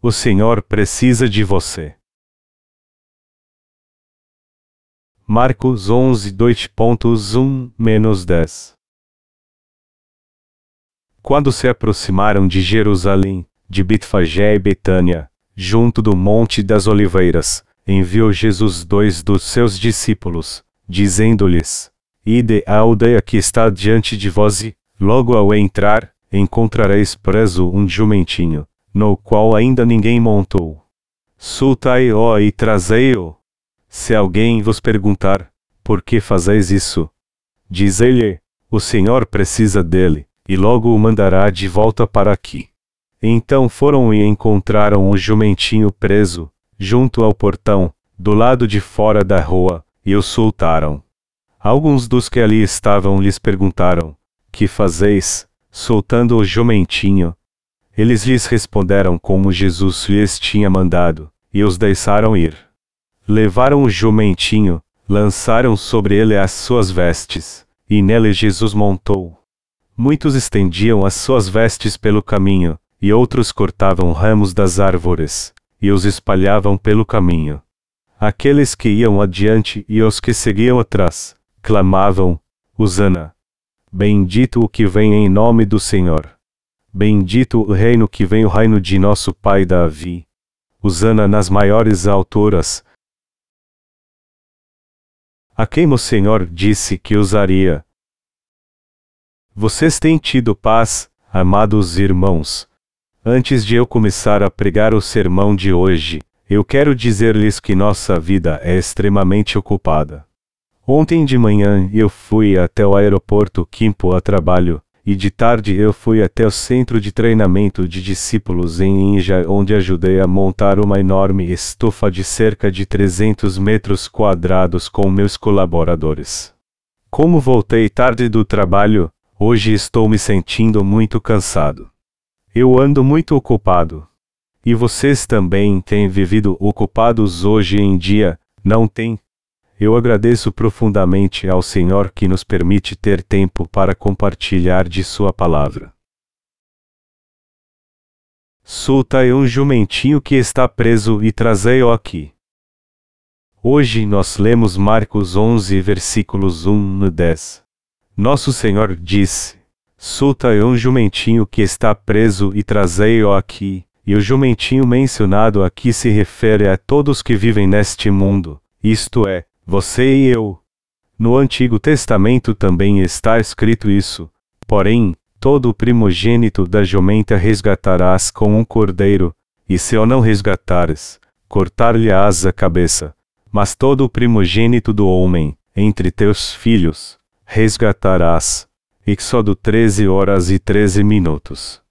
O Senhor precisa de você. Marcos 11, 2.1 10 Quando se aproximaram de Jerusalém, de Betfagé e Betânia, junto do Monte das Oliveiras, enviou Jesus dois dos seus discípulos, dizendo-lhes: Ide à aldeia que está diante de vós e, logo ao entrar, encontrareis preso um jumentinho, no qual ainda ninguém montou. Soltai-o e trazei-o. Se alguém vos perguntar, por que fazeis isso? Diz-lhe, o Senhor precisa dele, e logo o mandará de volta para aqui. Então foram e encontraram o jumentinho preso, junto ao portão, do lado de fora da rua, e o soltaram. Alguns dos que ali estavam lhes perguntaram: Que fazeis, soltando o jumentinho? Eles lhes responderam como Jesus lhes tinha mandado, e os deixaram ir. Levaram o jumentinho, lançaram sobre ele as suas vestes, e nele Jesus montou. Muitos estendiam as suas vestes pelo caminho, e outros cortavam ramos das árvores, e os espalhavam pelo caminho. Aqueles que iam adiante e os que seguiam atrás, clamavam: Usana! Bendito o que vem em nome do Senhor. Bendito o reino que vem o reino de nosso pai Davi. Usana nas maiores alturas. A quem o Senhor disse que usaria. Vocês têm tido paz, amados irmãos. Antes de eu começar a pregar o sermão de hoje, eu quero dizer-lhes que nossa vida é extremamente ocupada. Ontem de manhã eu fui até o aeroporto Quimpo a trabalho, e de tarde eu fui até o centro de treinamento de discípulos em Inja, onde ajudei a montar uma enorme estufa de cerca de 300 metros quadrados com meus colaboradores. Como voltei tarde do trabalho, hoje estou me sentindo muito cansado. Eu ando muito ocupado. E vocês também têm vivido ocupados hoje em dia, não têm? Eu agradeço profundamente ao Senhor que nos permite ter tempo para compartilhar de Sua palavra. Soltai um jumentinho que está preso e trazei-o aqui. Hoje nós lemos Marcos 11, versículos 1 a 10. Nosso Senhor disse: Soltai um jumentinho que está preso e trazei-o aqui. E o jumentinho mencionado aqui se refere a todos que vivem neste mundo, isto é, você e eu. No Antigo Testamento também está escrito isso. Porém, todo o primogênito da jumenta resgatarás com um cordeiro, e se o não resgatares, cortar-lhe-ás a cabeça. Mas todo o primogênito do homem, entre teus filhos, resgatarás. Exodo 13 horas e 13 minutos.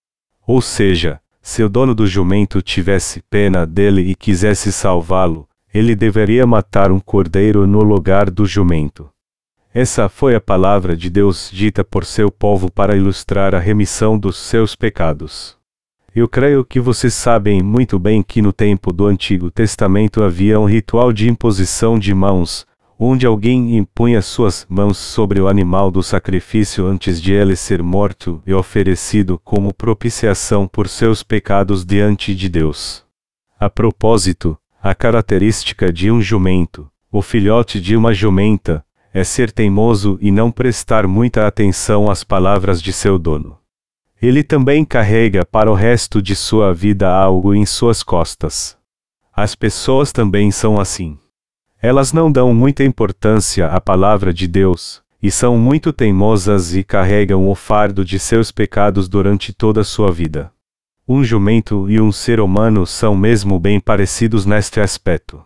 Ou seja, se o dono do jumento tivesse pena dele e quisesse salvá-lo, ele deveria matar um cordeiro no lugar do jumento. Essa foi a palavra de Deus dita por seu povo para ilustrar a remissão dos seus pecados. Eu creio que vocês sabem muito bem que no tempo do Antigo Testamento havia um ritual de imposição de mãos, onde alguém impunha suas mãos sobre o animal do sacrifício antes de ele ser morto e oferecido como propiciação por seus pecados diante de Deus. A propósito, a característica de um jumento, o filhote de uma jumenta, é ser teimoso e não prestar muita atenção às palavras de seu dono. Ele também carrega para o resto de sua vida algo em suas costas. As pessoas também são assim. Elas não dão muita importância à palavra de Deus, e são muito teimosas e carregam o fardo de seus pecados durante toda a sua vida. Um jumento e um ser humano são mesmo bem parecidos neste aspecto.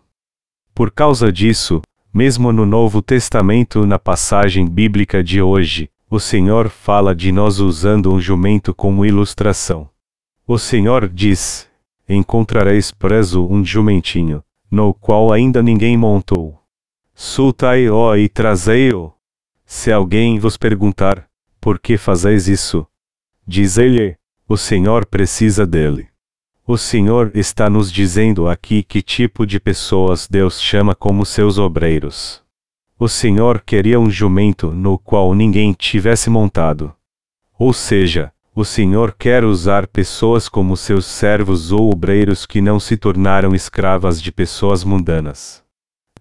Por causa disso, mesmo no Novo Testamento, na passagem bíblica de hoje, o Senhor fala de nós usando um jumento como ilustração. O Senhor diz: Encontrareis preso um jumentinho, no qual ainda ninguém montou. Soltai-o e trazei-o. Se alguém vos perguntar, por que fazeis isso? Diz-lhe, o Senhor precisa dele. O Senhor está nos dizendo aqui que tipo de pessoas Deus chama como seus obreiros. O Senhor queria um jumento no qual ninguém tivesse montado. Ou seja, O Senhor quer usar pessoas como seus servos ou obreiros que não se tornaram escravas de pessoas mundanas.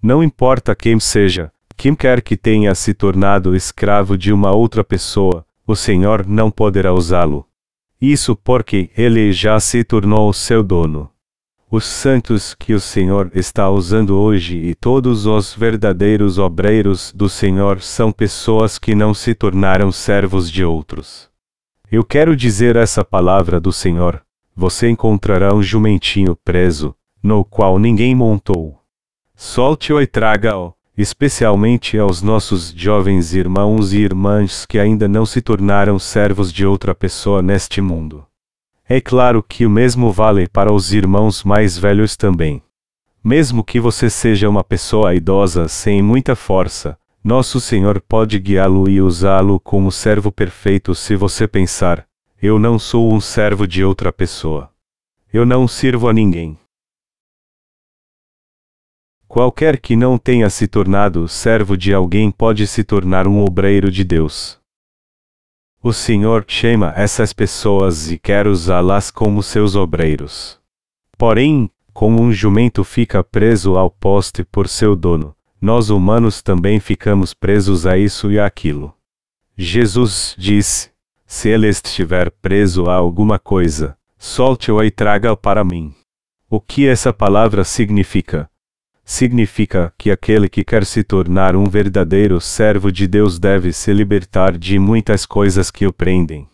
Não importa quem seja, quem quer que tenha se tornado escravo de uma outra pessoa, o Senhor não poderá usá-lo. Isso porque ele já se tornou seu dono. Os santos que o Senhor está usando hoje e todos os verdadeiros obreiros do Senhor são pessoas que não se tornaram servos de outros. Eu quero dizer essa palavra do Senhor: você encontrará um jumentinho preso, no qual ninguém montou. Solte-o e traga-o, especialmente aos nossos jovens irmãos e irmãs que ainda não se tornaram servos de outra pessoa neste mundo. É claro que o mesmo vale para os irmãos mais velhos também. Mesmo que você seja uma pessoa idosa sem muita força, nosso Senhor pode guiá-lo e usá-lo como servo perfeito se você pensar: eu não sou um servo de outra pessoa. Eu não sirvo a ninguém. Qualquer que não tenha se tornado servo de alguém pode se tornar um obreiro de Deus. O Senhor chama essas pessoas e quer usá-las como seus obreiros. Porém, como um jumento fica preso ao poste por seu dono, nós humanos também ficamos presos a isso e àquilo. Jesus disse: Se ele estiver preso a alguma coisa, solte-o e traga-o para mim. O que essa palavra significa? Significa que aquele que quer se tornar um verdadeiro servo de Deus deve se libertar de muitas coisas que o prendem.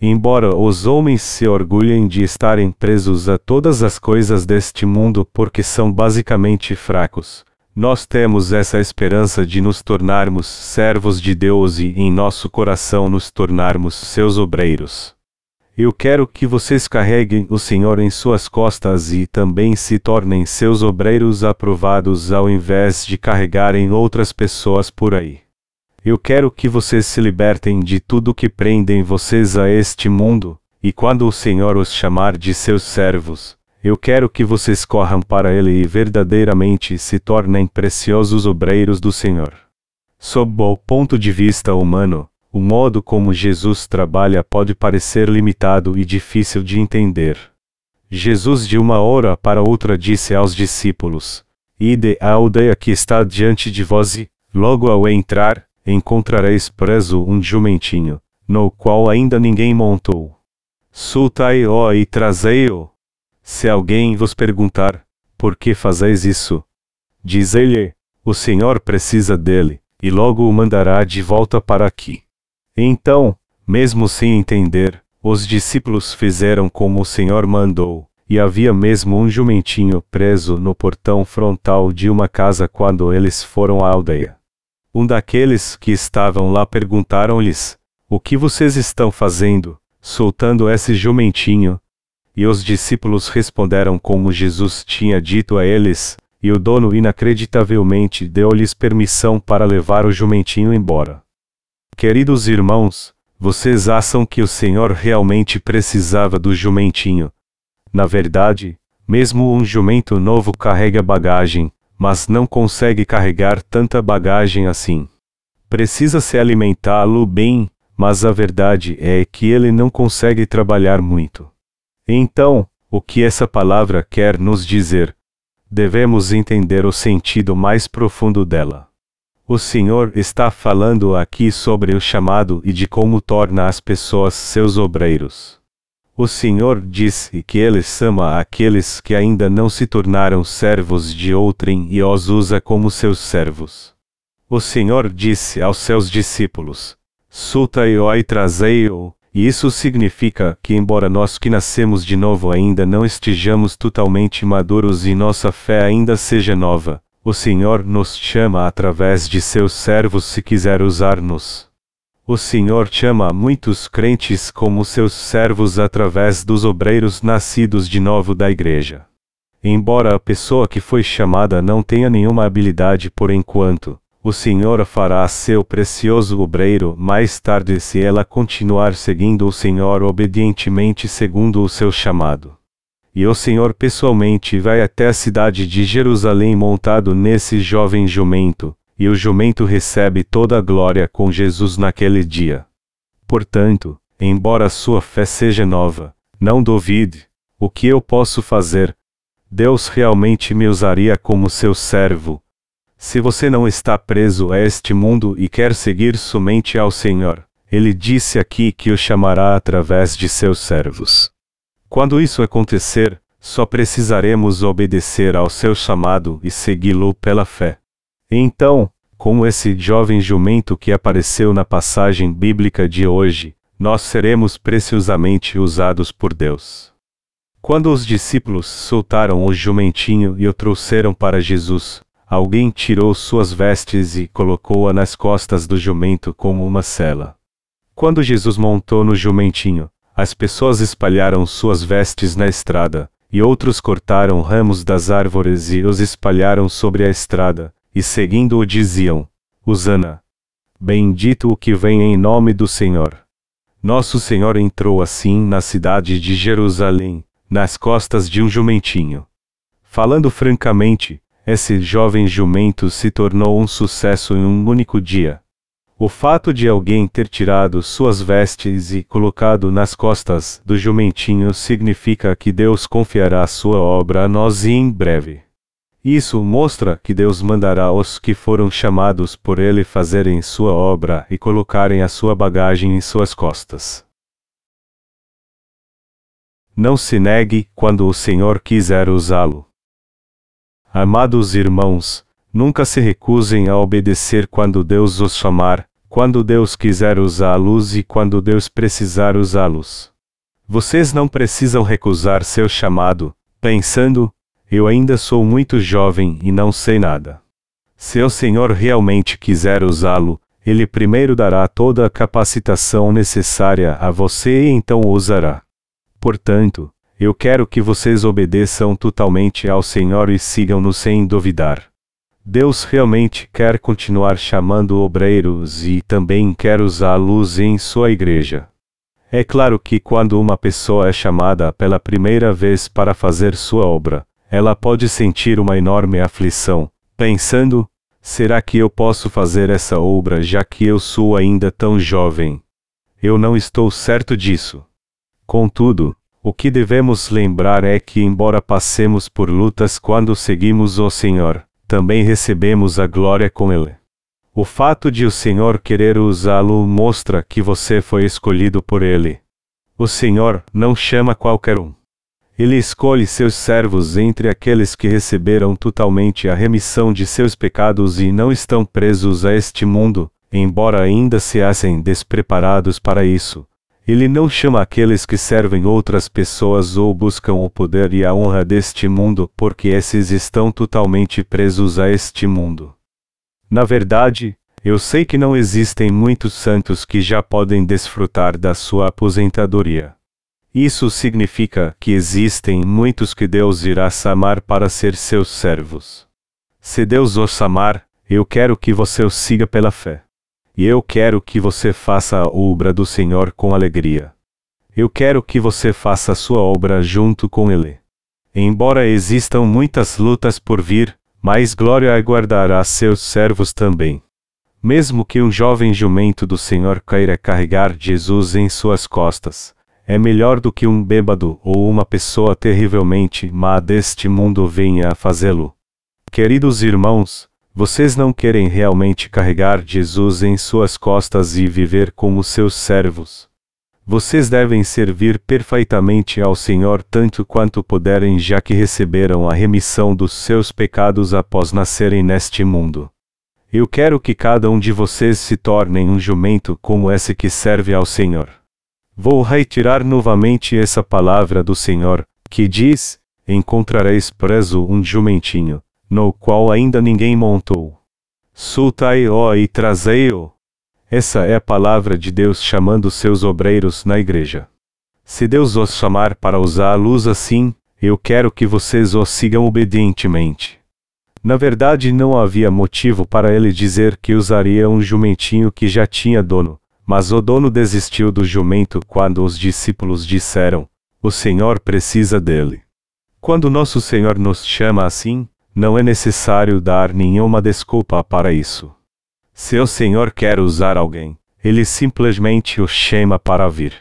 Embora os homens se orgulhem de estarem presos a todas as coisas deste mundo porque são basicamente fracos, nós temos essa esperança de nos tornarmos servos de Deus e em nosso coração nos tornarmos seus obreiros. Eu quero que vocês carreguem o Senhor em suas costas e também se tornem seus obreiros aprovados ao invés de carregarem outras pessoas por aí. Eu quero que vocês se libertem de tudo que prendem vocês a este mundo, e quando o Senhor os chamar de seus servos, eu quero que vocês corram para Ele e verdadeiramente se tornem preciosos obreiros do Senhor. Sob o ponto de vista humano, o modo como Jesus trabalha pode parecer limitado e difícil de entender. Jesus de uma hora para outra disse aos discípulos: Ide à aldeia que está diante de vós e, logo ao entrar, encontrareis preso um jumentinho, no qual ainda ninguém montou. Soltai-o e trazei-o. Se alguém vos perguntar, por que fazeis isso? Diz-lhe, o Senhor precisa dele, e logo o mandará de volta para aqui. Então, mesmo sem entender, os discípulos fizeram como o Senhor mandou, e havia mesmo um jumentinho preso no portão frontal de uma casa quando eles foram à aldeia. Um daqueles que estavam lá perguntaram-lhes: O que vocês estão fazendo, soltando esse jumentinho? E os discípulos responderam como Jesus tinha dito a eles, e o dono inacreditavelmente deu-lhes permissão para levar o jumentinho embora. Queridos irmãos, vocês acham que o Senhor realmente precisava do jumentinho? Na verdade, mesmo um jumento novo carrega bagagem, mas não consegue carregar tanta bagagem assim. Precisa se alimentá-lo bem, mas a verdade é que ele não consegue trabalhar muito. Então, o que essa palavra quer nos dizer? Devemos entender o sentido mais profundo dela. O Senhor está falando aqui sobre o chamado e de como torna as pessoas seus obreiros. O Senhor disse que Ele ama aqueles que ainda não se tornaram servos de outrem e os usa como seus servos. O Senhor disse aos seus discípulos: Sultai-o e trazei-o, e isso significa que, embora nós que nascemos de novo ainda não estejamos totalmente maduros e nossa fé ainda seja nova, o Senhor nos chama através de seus servos se quiser usar-nos. O Senhor chama muitos crentes como seus servos através dos obreiros nascidos de novo da igreja. Embora a pessoa que foi chamada não tenha nenhuma habilidade por enquanto, o Senhor fará seu precioso obreiro mais tarde se ela continuar seguindo o Senhor obedientemente segundo o seu chamado e o Senhor pessoalmente vai até a cidade de Jerusalém montado nesse jovem jumento, e o jumento recebe toda a glória com Jesus naquele dia. Portanto, embora sua fé seja nova, não duvide. O que eu posso fazer? Deus realmente me usaria como seu servo. Se você não está preso a este mundo e quer seguir somente ao Senhor, ele disse aqui que o chamará através de seus servos. Quando isso acontecer, só precisaremos obedecer ao seu chamado e segui-lo pela fé. Então, como esse jovem jumento que apareceu na passagem bíblica de hoje, nós seremos preciosamente usados por Deus. Quando os discípulos soltaram o jumentinho e o trouxeram para Jesus, alguém tirou suas vestes e colocou-a nas costas do jumento como uma cela. Quando Jesus montou no jumentinho, as pessoas espalharam suas vestes na estrada, e outros cortaram ramos das árvores e os espalharam sobre a estrada, e seguindo-o diziam: Usana. Bendito o que vem em nome do Senhor. Nosso Senhor entrou assim na cidade de Jerusalém, nas costas de um jumentinho. Falando francamente, esse jovem jumento se tornou um sucesso em um único dia. O fato de alguém ter tirado suas vestes e colocado nas costas do jumentinho significa que Deus confiará sua obra a nós e em breve. Isso mostra que Deus mandará os que foram chamados por Ele fazerem sua obra e colocarem a sua bagagem em suas costas. Não se negue quando o Senhor quiser usá-lo. Amados irmãos, nunca se recusem a obedecer quando Deus os chamar, quando Deus quiser usá-los e quando Deus precisar usá-los. Vocês não precisam recusar seu chamado, pensando: eu ainda sou muito jovem e não sei nada. Se o Senhor realmente quiser usá-lo, ele primeiro dará toda a capacitação necessária a você e então o usará. Portanto, eu quero que vocês obedeçam totalmente ao Senhor e sigam-no sem duvidar. Deus realmente quer continuar chamando obreiros e também quer usá-los em sua igreja. É claro que quando uma pessoa é chamada pela primeira vez para fazer sua obra, ela pode sentir uma enorme aflição, pensando: será que eu posso fazer essa obra já que eu sou ainda tão jovem? Eu não estou certo disso. Contudo, o que devemos lembrar é que, embora passemos por lutas quando seguimos o Senhor, também recebemos a glória com Ele. O fato de o Senhor querer usá-lo mostra que você foi escolhido por Ele. O Senhor não chama qualquer um. Ele escolhe seus servos entre aqueles que receberam totalmente a remissão de seus pecados e não estão presos a este mundo, embora ainda se achem despreparados para isso ele não chama aqueles que servem outras pessoas ou buscam o poder e a honra deste mundo, porque esses estão totalmente presos a este mundo. Na verdade, eu sei que não existem muitos santos que já podem desfrutar da sua aposentadoria. Isso significa que existem muitos que Deus irá chamar para ser seus servos. Se Deus os chamar, eu quero que você o siga pela fé. E eu quero que você faça a obra do Senhor com alegria. Eu quero que você faça a sua obra junto com Ele. Embora existam muitas lutas por vir, mais glória aguardará seus servos também. Mesmo que um jovem jumento do Senhor queira carregar Jesus em suas costas, é melhor do que um bêbado ou uma pessoa terrivelmente má deste mundo venha a fazê-lo. Queridos irmãos, vocês não querem realmente carregar Jesus em suas costas e viver como seus servos. Vocês devem servir perfeitamente ao Senhor tanto quanto puderem, já que receberam a remissão dos seus pecados após nascerem neste mundo. Eu quero que cada um de vocês se torne um jumento como esse que serve ao Senhor. Vou retirar novamente essa palavra do Senhor, que diz: Encontrareis preso um jumentinho no qual ainda ninguém montou. Sultai-o e trazei-o. Essa é a palavra de Deus chamando seus obreiros na igreja. Se Deus os chamar para usar a luz assim, eu quero que vocês o sigam obedientemente. Na verdade, não havia motivo para ele dizer que usaria um jumentinho que já tinha dono, mas o dono desistiu do jumento quando os discípulos disseram: O Senhor precisa dele. Quando nosso Senhor nos chama assim, não é necessário dar nenhuma desculpa para isso. Se o Senhor quer usar alguém, ele simplesmente o chama para vir.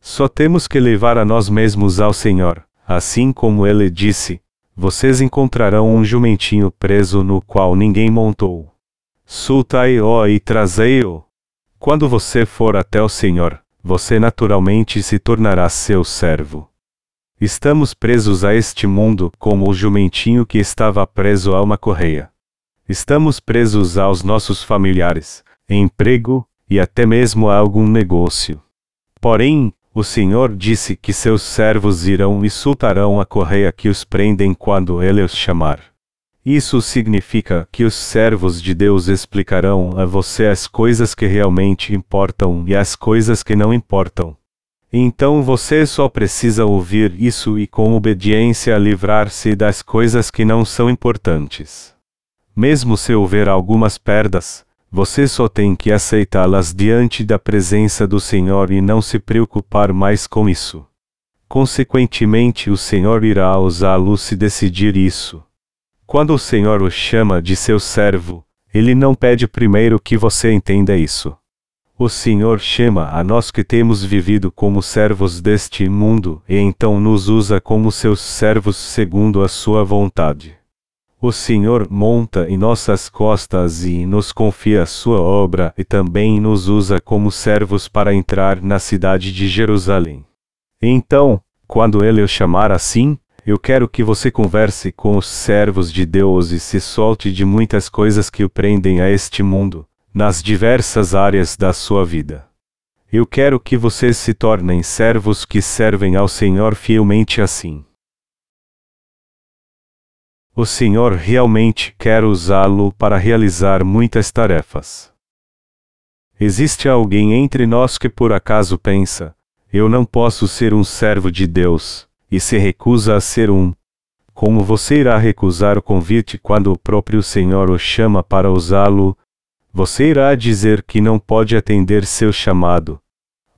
Só temos que levar a nós mesmos ao Senhor, assim como ele disse: Vocês encontrarão um jumentinho preso no qual ninguém montou. Soltai-o e trazei-o. Quando você for até o Senhor, você naturalmente se tornará seu servo. Estamos presos a este mundo como o jumentinho que estava preso a uma correia. Estamos presos aos nossos familiares, emprego e até mesmo a algum negócio. Porém, o Senhor disse que seus servos irão e soltarão a correia que os prendem quando ele os chamar. Isso significa que os servos de Deus explicarão a você as coisas que realmente importam e as coisas que não importam. Então você só precisa ouvir isso e, com obediência, livrar-se das coisas que não são importantes. Mesmo se houver algumas perdas, você só tem que aceitá-las diante da presença do Senhor e não se preocupar mais com isso. Consequentemente, o Senhor irá usá-lo se decidir isso. Quando o Senhor o chama de seu servo, ele não pede primeiro que você entenda isso. O Senhor chama a nós que temos vivido como servos deste mundo e então nos usa como seus servos segundo a sua vontade. O Senhor monta em nossas costas e nos confia sua obra e também nos usa como servos para entrar na cidade de Jerusalém. Então, quando ele o chamar assim, eu quero que você converse com os servos de Deus e se solte de muitas coisas que o prendem a este mundo, nas diversas áreas da sua vida. Eu quero que vocês se tornem servos que servem ao Senhor fielmente assim. O Senhor realmente quer usá-lo para realizar muitas tarefas. Existe alguém entre nós que por acaso pensa: eu não posso ser um servo de Deus, e se recusa a ser um. Como você irá recusar o convite quando o próprio Senhor o chama para usá-lo? Você irá dizer que não pode atender seu chamado.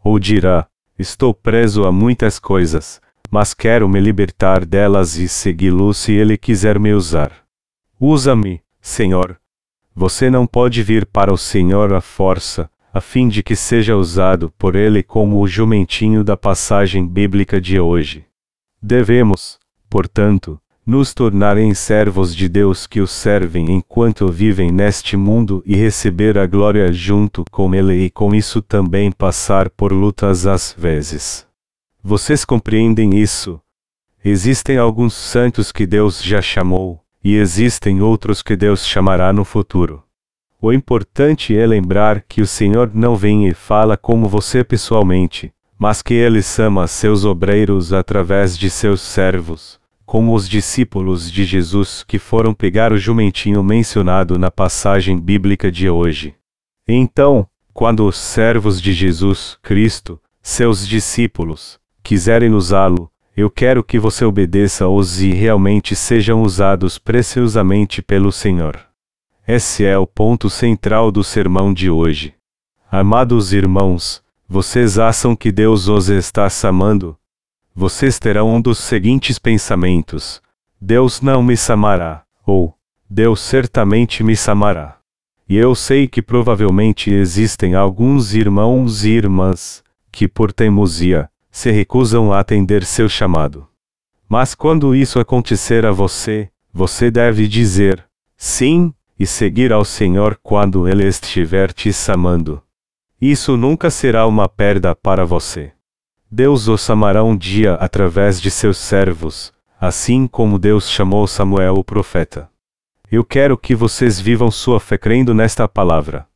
Ou dirá: Estou preso a muitas coisas, mas quero me libertar delas e segui-lo se ele quiser me usar. Usa-me, Senhor. Você não pode vir para o Senhor à força, a fim de que seja usado por ele como o jumentinho da passagem bíblica de hoje. Devemos, portanto, nos tornar em servos de Deus que o servem enquanto vivem neste mundo e receber a glória junto com Ele e com isso também passar por lutas às vezes. Vocês compreendem isso? Existem alguns santos que Deus já chamou, e existem outros que Deus chamará no futuro. O importante é lembrar que o Senhor não vem e fala como você pessoalmente, mas que ele chama seus obreiros através de seus servos, como os discípulos de Jesus que foram pegar o jumentinho mencionado na passagem bíblica de hoje. Então, quando os servos de Jesus Cristo, seus discípulos, quiserem usá-lo, eu quero que você obedeça-os e realmente sejam usados preciosamente pelo Senhor. Esse é o ponto central do sermão de hoje. Amados irmãos, vocês acham que Deus os está chamando? Vocês terão um dos seguintes pensamentos: Deus não me chamará, ou Deus certamente me chamará. E eu sei que provavelmente existem alguns irmãos e irmãs que, por teimosia, se recusam a atender seu chamado. Mas quando isso acontecer a você, você deve dizer sim e seguir ao Senhor quando Ele estiver te chamando. Isso nunca será uma perda para você. Deus o chamará um dia através de seus servos, assim como Deus chamou Samuel o profeta. Eu quero que vocês vivam sua fé crendo nesta palavra.